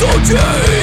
Suci!